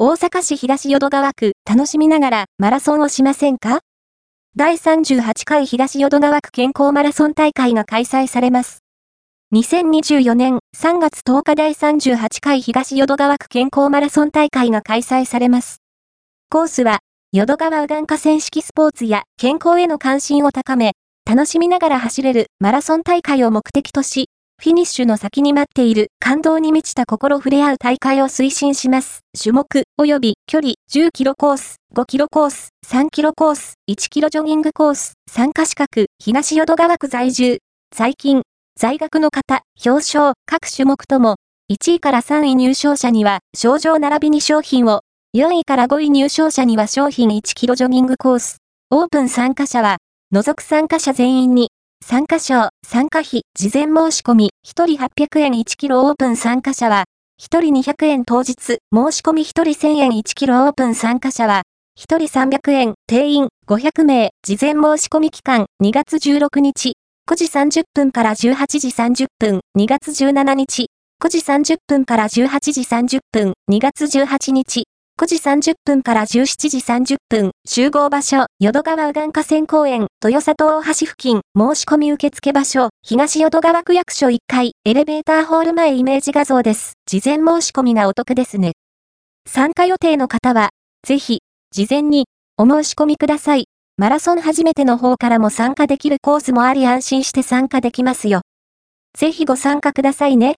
大阪市東淀川区楽しみながらマラソンをしませんか？第38回東淀川区健康マラソン大会が開催されます。2024年3月10日第38回東淀川区健康マラソン大会が開催されます。コースは、淀川右岸河川式スポーツや健康への関心を高め、楽しみながら走れるマラソン大会を目的とし、フィニッシュの先に待っている感動に満ちた心触れ合う大会を推進します。種目及び距離10キロコース、5キロコース、3キロコース、1キロジョギングコース、参加資格、東淀川区在住。最近、在学の方、表彰、各種目とも、1位から3位入賞者には、賞状並びに商品を、4位から5位入賞者には商品1キロジョギングコース。オープン参加者は、除く参加者全員に、参加賞、参加費、事前申し込み、1人800円1キロオープン参加者は、1人200円当日、申し込み1人1000円1キロオープン参加者は、1人300円、定員500名、事前申し込み期間2月16日、9時30分から18時30分、2月17日、9時30分から18時30分、2月18日、9時30分から17時30分、集合場所、淀川右岸河川公園、豊里大橋付近、申し込み受付場所、東淀川区役所1階、エレベーターホール前イメージ画像です。事前申し込みがお得ですね。参加予定の方は、ぜひ、事前に、お申し込みください。マラソン初めての方からも参加できるコースもあり安心して参加できますよ。ぜひご参加くださいね。